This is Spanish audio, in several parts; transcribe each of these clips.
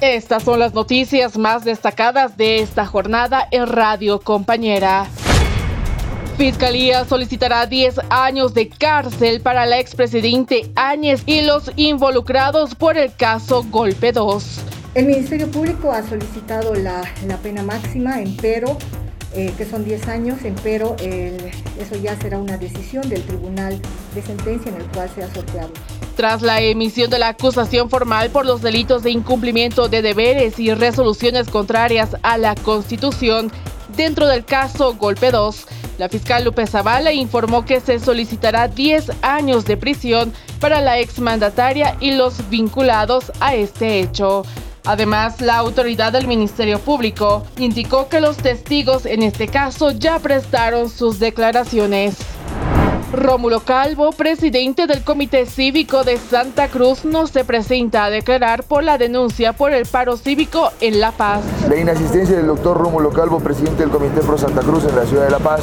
Estas son las noticias más destacadas de esta jornada en Radio Compañera. Fiscalía solicitará 10 años de cárcel para la expresidente Áñez y los involucrados por el caso Golpe 2. El Ministerio Público ha solicitado la, pena máxima, empero, eh, que son 10 años, empero eso ya será una decisión del Tribunal de Sentencia en el cual se ha sorteado. Tras la emisión de la acusación formal por los delitos de incumplimiento de deberes y resoluciones contrarias a la Constitución, dentro del caso Golpe 2, la fiscal Lupe Zavala informó que se solicitará 10 años de prisión para la exmandataria y los vinculados a este hecho. Además, la autoridad del Ministerio Público indicó que los testigos en este caso ya prestaron sus declaraciones. Rómulo Calvo, presidente del Comité Cívico de Santa Cruz, no se presenta a declarar por la denuncia por el paro cívico en La Paz. La inasistencia del doctor Rómulo Calvo, presidente del Comité Pro Santa Cruz en la ciudad de La Paz,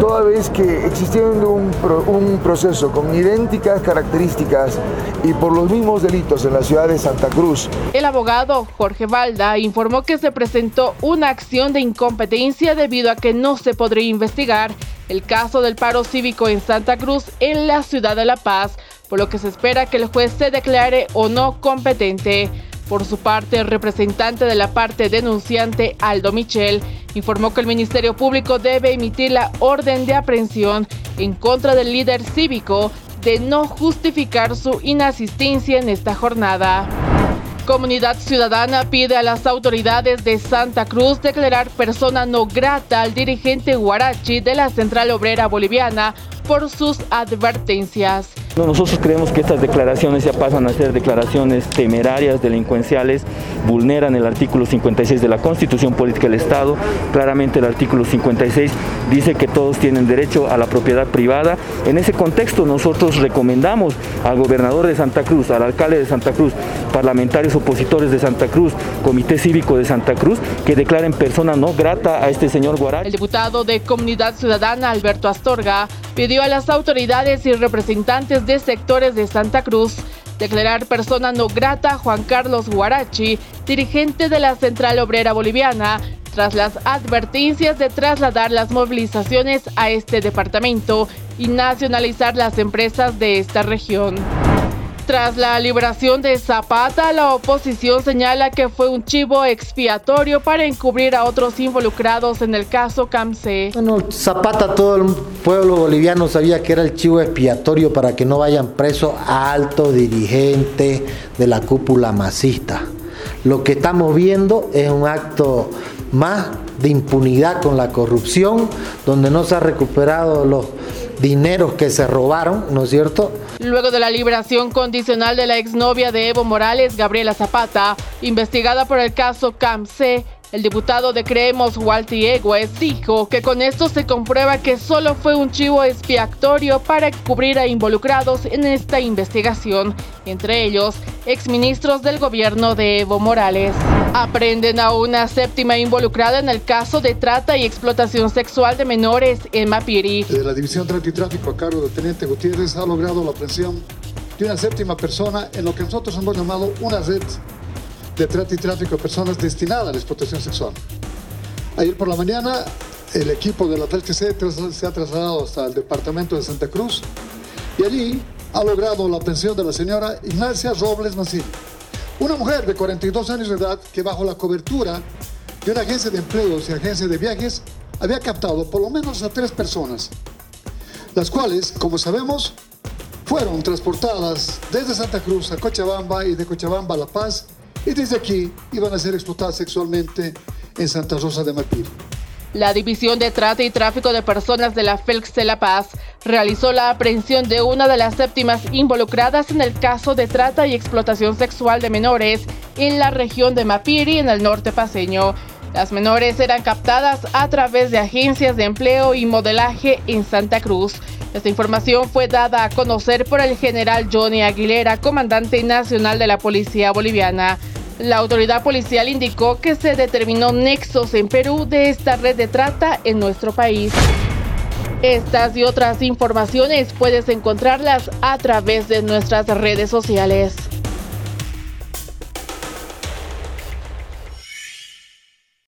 toda vez que existiendo un, un proceso con idénticas características y por los mismos delitos en la ciudad de Santa Cruz. El abogado Jorge Valda informó que se presentó una acción de incompetencia debido a que no se podría investigar el caso del paro cívico en Santa Cruz en la ciudad de La Paz, por lo que se espera que el juez se declare o no competente. Por su parte, el representante de la parte denunciante, Aldo Michel, informó que el Ministerio Público debe emitir la orden de aprehensión en contra del líder cívico de no justificar su inasistencia en esta jornada. Comunidad Ciudadana pide a las autoridades de Santa Cruz declarar persona no grata al dirigente Guarachi de la Central Obrera Boliviana por sus advertencias. Nosotros creemos que estas declaraciones ya pasan a ser declaraciones temerarias, delincuenciales, vulneran el artículo 56 de la Constitución Política del Estado. Claramente el artículo 56 dice que todos tienen derecho a la propiedad privada. En ese contexto nosotros recomendamos al gobernador de Santa Cruz, al alcalde de Santa Cruz, parlamentarios opositores de Santa Cruz, Comité Cívico de Santa Cruz, que declaren persona no grata a este señor Guarachi. El diputado de Comunidad Ciudadana, Alberto Astorga, pidió a las autoridades y representantes de sectores de Santa Cruz declarar persona no grata a Juan Carlos Guarachi, dirigente de la Central Obrera Boliviana, tras las advertencias de trasladar las movilizaciones a este departamento y nacionalizar las empresas de esta región. Tras la liberación de Zapata, la oposición señala que fue un chivo expiatorio para encubrir a otros involucrados en el caso CAMSE. Bueno, Zapata, todo el pueblo boliviano sabía que era el chivo expiatorio para que no vayan preso a alto dirigente de la cúpula masista. Lo que estamos viendo es un acto más de impunidad con la corrupción, donde no se ha recuperado los dineros que se robaron, ¿no es cierto? Luego de la liberación condicional de la exnovia de Evo Morales, Gabriela Zapata, investigada por el caso CAMC, el diputado de Creemos, Walty Egues, dijo que con esto se comprueba que solo fue un chivo expiatorio para cubrir a involucrados en esta investigación, entre ellos exministros del gobierno de Evo Morales. Aprenden a una séptima involucrada en el caso de trata y explotación sexual de menores en Mapiri. La División Trata y Tráfico a cargo del Teniente Gutiérrez ha logrado la aprehensión de una séptima persona en lo que nosotros hemos llamado una red de trata y tráfico de personas destinada a la explotación sexual. Ayer por la mañana, el equipo de la TLC se ha trasladado hasta el departamento de Santa Cruz y allí ha logrado la pensión de la señora Ignacia Robles Mancini, una mujer de 42 años de edad que bajo la cobertura de una agencia de empleos y agencia de viajes había captado por lo menos a tres personas, las cuales, como sabemos, fueron transportadas desde Santa Cruz a Cochabamba y de Cochabamba a La Paz y desde aquí iban a ser explotadas sexualmente en Santa Rosa de Mapir. La División de Trata y Tráfico de Personas de la FELX de La Paz realizó la aprehensión de una de las séptimas involucradas en el caso de trata y explotación sexual de menores en la región de Mapiri, en el norte paseño. Las menores eran captadas a través de agencias de empleo y modelaje en Santa Cruz. Esta información fue dada a conocer por el general Johnny Aguilera, comandante nacional de la Policía Boliviana. La autoridad policial indicó que se determinó nexos en Perú de esta red de trata en nuestro país. Estas y otras informaciones puedes encontrarlas a través de nuestras redes sociales.